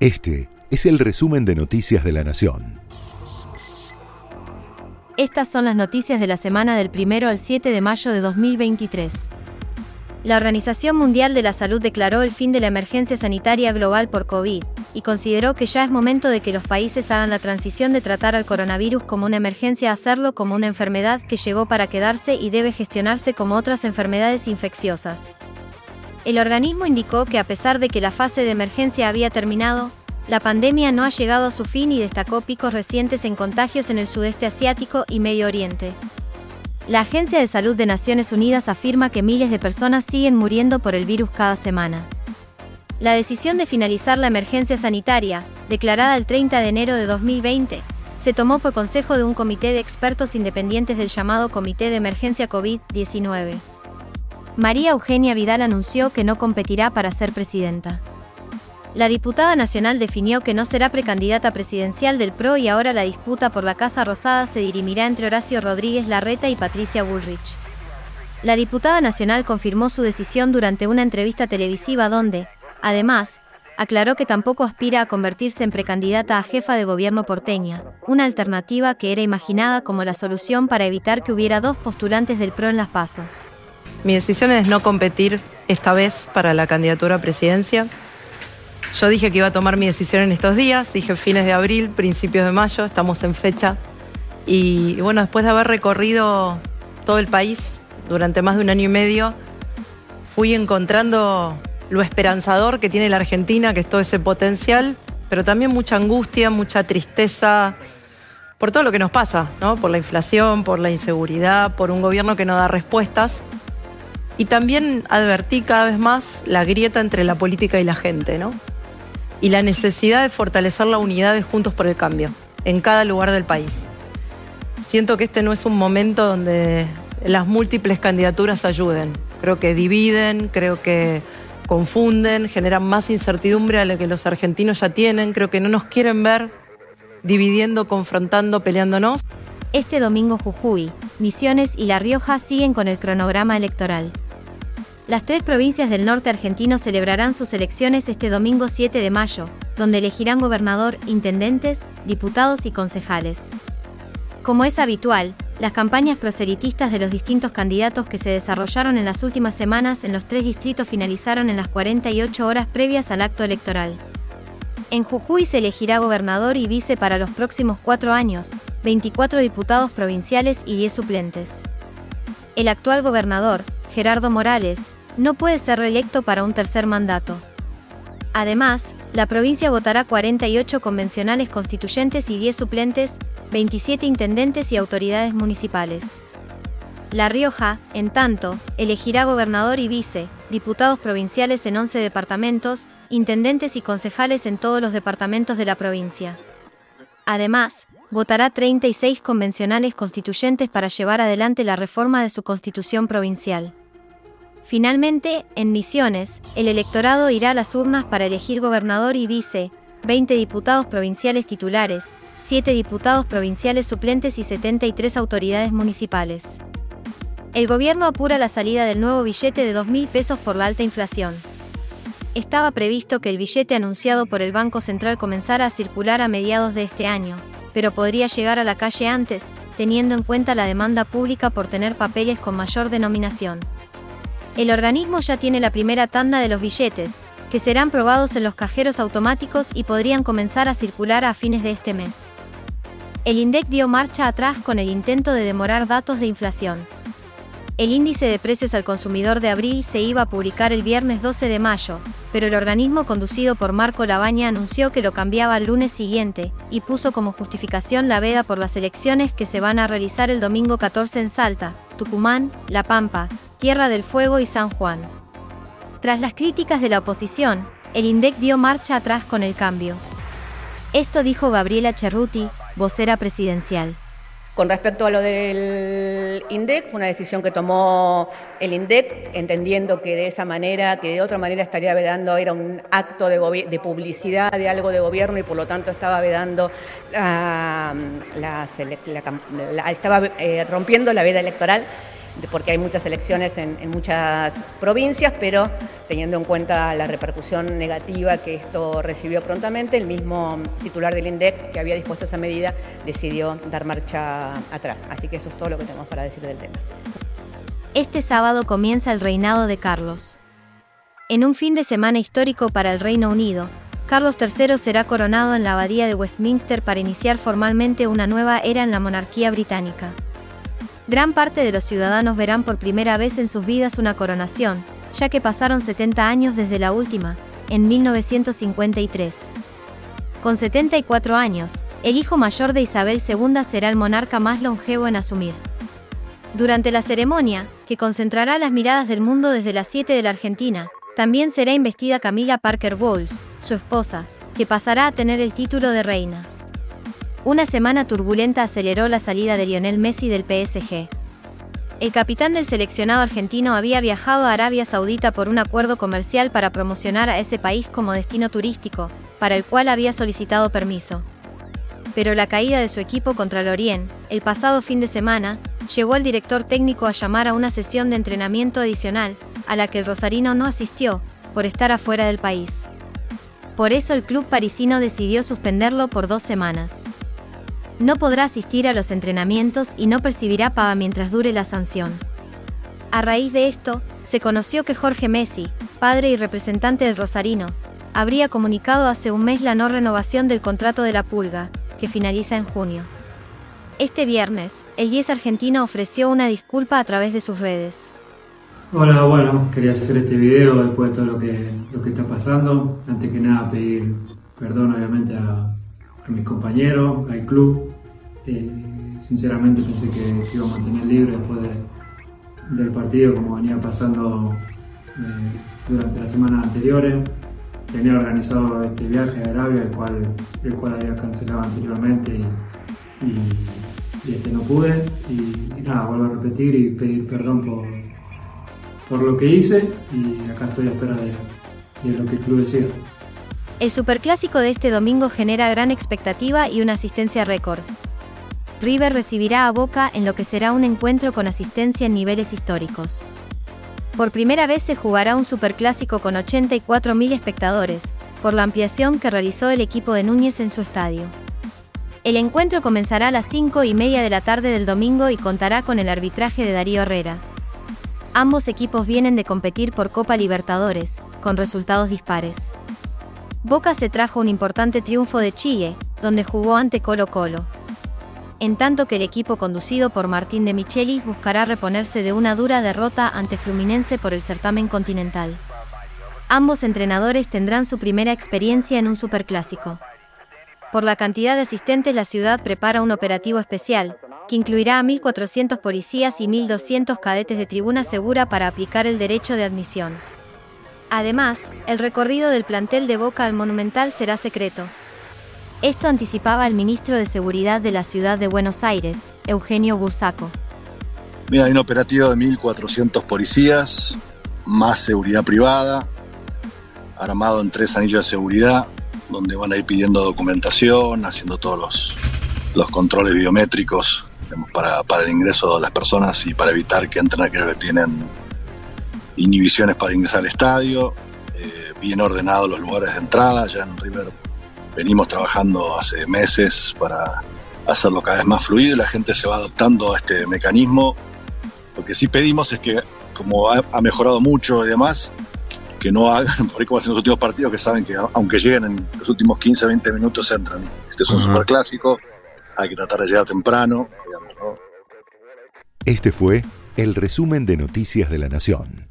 Este es el resumen de Noticias de la Nación. Estas son las noticias de la semana del 1 al 7 de mayo de 2023. La Organización Mundial de la Salud declaró el fin de la emergencia sanitaria global por COVID y consideró que ya es momento de que los países hagan la transición de tratar al coronavirus como una emergencia a hacerlo como una enfermedad que llegó para quedarse y debe gestionarse como otras enfermedades infecciosas. El organismo indicó que a pesar de que la fase de emergencia había terminado, la pandemia no ha llegado a su fin y destacó picos recientes en contagios en el sudeste asiático y Medio Oriente. La Agencia de Salud de Naciones Unidas afirma que miles de personas siguen muriendo por el virus cada semana. La decisión de finalizar la emergencia sanitaria, declarada el 30 de enero de 2020, se tomó por consejo de un comité de expertos independientes del llamado Comité de Emergencia COVID-19. María Eugenia Vidal anunció que no competirá para ser presidenta. La diputada nacional definió que no será precandidata presidencial del PRO y ahora la disputa por la Casa Rosada se dirimirá entre Horacio Rodríguez Larreta y Patricia Bullrich. La diputada nacional confirmó su decisión durante una entrevista televisiva donde, además, aclaró que tampoco aspira a convertirse en precandidata a jefa de gobierno porteña, una alternativa que era imaginada como la solución para evitar que hubiera dos postulantes del PRO en las PASO. Mi decisión es no competir esta vez para la candidatura a presidencia. Yo dije que iba a tomar mi decisión en estos días, dije fines de abril, principios de mayo, estamos en fecha. Y, bueno, después de haber recorrido todo el país durante más de un año y medio, fui encontrando lo esperanzador que tiene la Argentina, que es todo ese potencial, pero también mucha angustia, mucha tristeza por todo lo que nos pasa, ¿no? Por la inflación, por la inseguridad, por un gobierno que no da respuestas. Y también advertí cada vez más la grieta entre la política y la gente, ¿no? Y la necesidad de fortalecer la unidad de Juntos por el Cambio en cada lugar del país. Siento que este no es un momento donde las múltiples candidaturas ayuden. Creo que dividen, creo que confunden, generan más incertidumbre a la que los argentinos ya tienen. Creo que no nos quieren ver dividiendo, confrontando, peleándonos. Este domingo Jujuy, Misiones y La Rioja siguen con el cronograma electoral. Las tres provincias del norte argentino celebrarán sus elecciones este domingo 7 de mayo, donde elegirán gobernador, intendentes, diputados y concejales. Como es habitual, las campañas proselitistas de los distintos candidatos que se desarrollaron en las últimas semanas en los tres distritos finalizaron en las 48 horas previas al acto electoral. En Jujuy se elegirá gobernador y vice para los próximos cuatro años, 24 diputados provinciales y 10 suplentes. El actual gobernador, Gerardo Morales, no puede ser reelecto para un tercer mandato. Además, la provincia votará 48 convencionales constituyentes y 10 suplentes, 27 intendentes y autoridades municipales. La Rioja, en tanto, elegirá gobernador y vice, diputados provinciales en 11 departamentos, intendentes y concejales en todos los departamentos de la provincia. Además, votará 36 convencionales constituyentes para llevar adelante la reforma de su constitución provincial. Finalmente, en Misiones, el electorado irá a las urnas para elegir gobernador y vice, 20 diputados provinciales titulares, 7 diputados provinciales suplentes y 73 autoridades municipales. El gobierno apura la salida del nuevo billete de 2.000 pesos por la alta inflación. Estaba previsto que el billete anunciado por el Banco Central comenzara a circular a mediados de este año, pero podría llegar a la calle antes, teniendo en cuenta la demanda pública por tener papeles con mayor denominación. El organismo ya tiene la primera tanda de los billetes, que serán probados en los cajeros automáticos y podrían comenzar a circular a fines de este mes. El INDEC dio marcha atrás con el intento de demorar datos de inflación. El índice de precios al consumidor de abril se iba a publicar el viernes 12 de mayo, pero el organismo conducido por Marco Labaña anunció que lo cambiaba al lunes siguiente y puso como justificación la veda por las elecciones que se van a realizar el domingo 14 en Salta, Tucumán, La Pampa, Tierra del Fuego y San Juan. Tras las críticas de la oposición, el INDEC dio marcha atrás con el cambio. Esto dijo Gabriela Cerruti, vocera presidencial. Con respecto a lo del INDEC, fue una decisión que tomó el INDEC, entendiendo que de esa manera, que de otra manera estaría vedando, era un acto de, publicidad de algo de gobierno y por lo tanto estaba vedando, estaba eh, rompiendo la veda electoral porque hay muchas elecciones en, muchas provincias, pero teniendo en cuenta la repercusión negativa que esto recibió prontamente, el mismo titular del INDEC que había dispuesto esa medida decidió dar marcha atrás. Así que eso es todo lo que tenemos para decir del tema. Este sábado comienza el reinado de Carlos. En un fin de semana histórico para el Reino Unido, Carlos III será coronado en la abadía de Westminster para iniciar formalmente una nueva era en la monarquía británica. Gran parte de los ciudadanos verán por primera vez en sus vidas una coronación, ya que pasaron 70 años desde la última, en 1953. Con 74 años, el hijo mayor de Isabel II será el monarca más longevo en asumir. Durante la ceremonia, que concentrará las miradas del mundo desde las 7 de la Argentina, también será investida Camila Parker Bowles, su esposa, que pasará a tener el título de reina. Una semana turbulenta aceleró la salida de Lionel Messi del PSG. El capitán del seleccionado argentino había viajado a Arabia Saudita por un acuerdo comercial para promocionar a ese país como destino turístico, para el cual había solicitado permiso. Pero la caída de su equipo contra el Orient, el pasado fin de semana, llevó al director técnico a llamar a una sesión de entrenamiento adicional, a la que el rosarino no asistió, por estar afuera del país. Por eso el club parisino decidió suspenderlo por dos semanas no podrá asistir a los entrenamientos y no percibirá paga mientras dure la sanción. A raíz de esto, se conoció que Jorge Messi, padre y representante del Rosarino, habría comunicado hace un mes la no renovación del contrato de la Pulga, que finaliza en junio. Este viernes, el 10 argentino ofreció una disculpa a través de sus redes. Hola, bueno, quería hacer este video después de todo lo que, lo que está pasando. Antes que nada pedir perdón obviamente a, mis compañeros, al club. Eh, sinceramente pensé que, iba a mantener libre después del partido, como venía pasando eh, durante las semanas anteriores. Tenía organizado este viaje a Arabia, el cual, el cual había cancelado anteriormente y, este no pude. Y, nada, vuelvo a repetir y pedir perdón por, por lo que hice y acá estoy a espera de, de lo que el club decida. El superclásico de este domingo genera gran expectativa y una asistencia récord. River recibirá a Boca en lo que será un encuentro con asistencia en niveles históricos. Por primera vez se jugará un superclásico con 84.000 espectadores, por la ampliación que realizó el equipo de Núñez en su estadio. El encuentro comenzará a las 5 y media de la tarde del domingo y contará con el arbitraje de Darío Herrera. Ambos equipos vienen de competir por Copa Libertadores, con resultados dispares. Boca se trajo un importante triunfo de Chile, donde jugó ante Colo Colo. En tanto que el equipo conducido por Martín de Michelis buscará reponerse de una dura derrota ante Fluminense por el certamen continental. Ambos entrenadores tendrán su primera experiencia en un superclásico. Por la cantidad de asistentes, la ciudad prepara un operativo especial, que incluirá a 1.400 policías y 1.200 cadetes de tribuna segura para aplicar el derecho de admisión. Además, el recorrido del plantel de Boca al Monumental será secreto. Esto anticipaba el ministro de Seguridad de la ciudad de Buenos Aires, Eugenio Bursaco. Mira, hay un operativo de 1.400 policías, más seguridad privada, armado en tres anillos de seguridad, donde van a ir pidiendo documentación, haciendo todos los, los controles biométricos para, para el ingreso de las personas y para evitar que entren aquellos que tienen inhibiciones para ingresar al estadio, eh, bien ordenados los lugares de entrada, ya en River venimos trabajando hace meses para hacerlo cada vez más fluido y la gente se va adaptando a este mecanismo. Lo que sí pedimos es que, como ha, mejorado mucho y demás, que no hagan, por ahí como hacen los últimos partidos, que saben que aunque lleguen en los últimos 15, 20 minutos entran. Este es un super clásico, hay que tratar de llegar temprano. Este fue el resumen de Noticias de la Nación.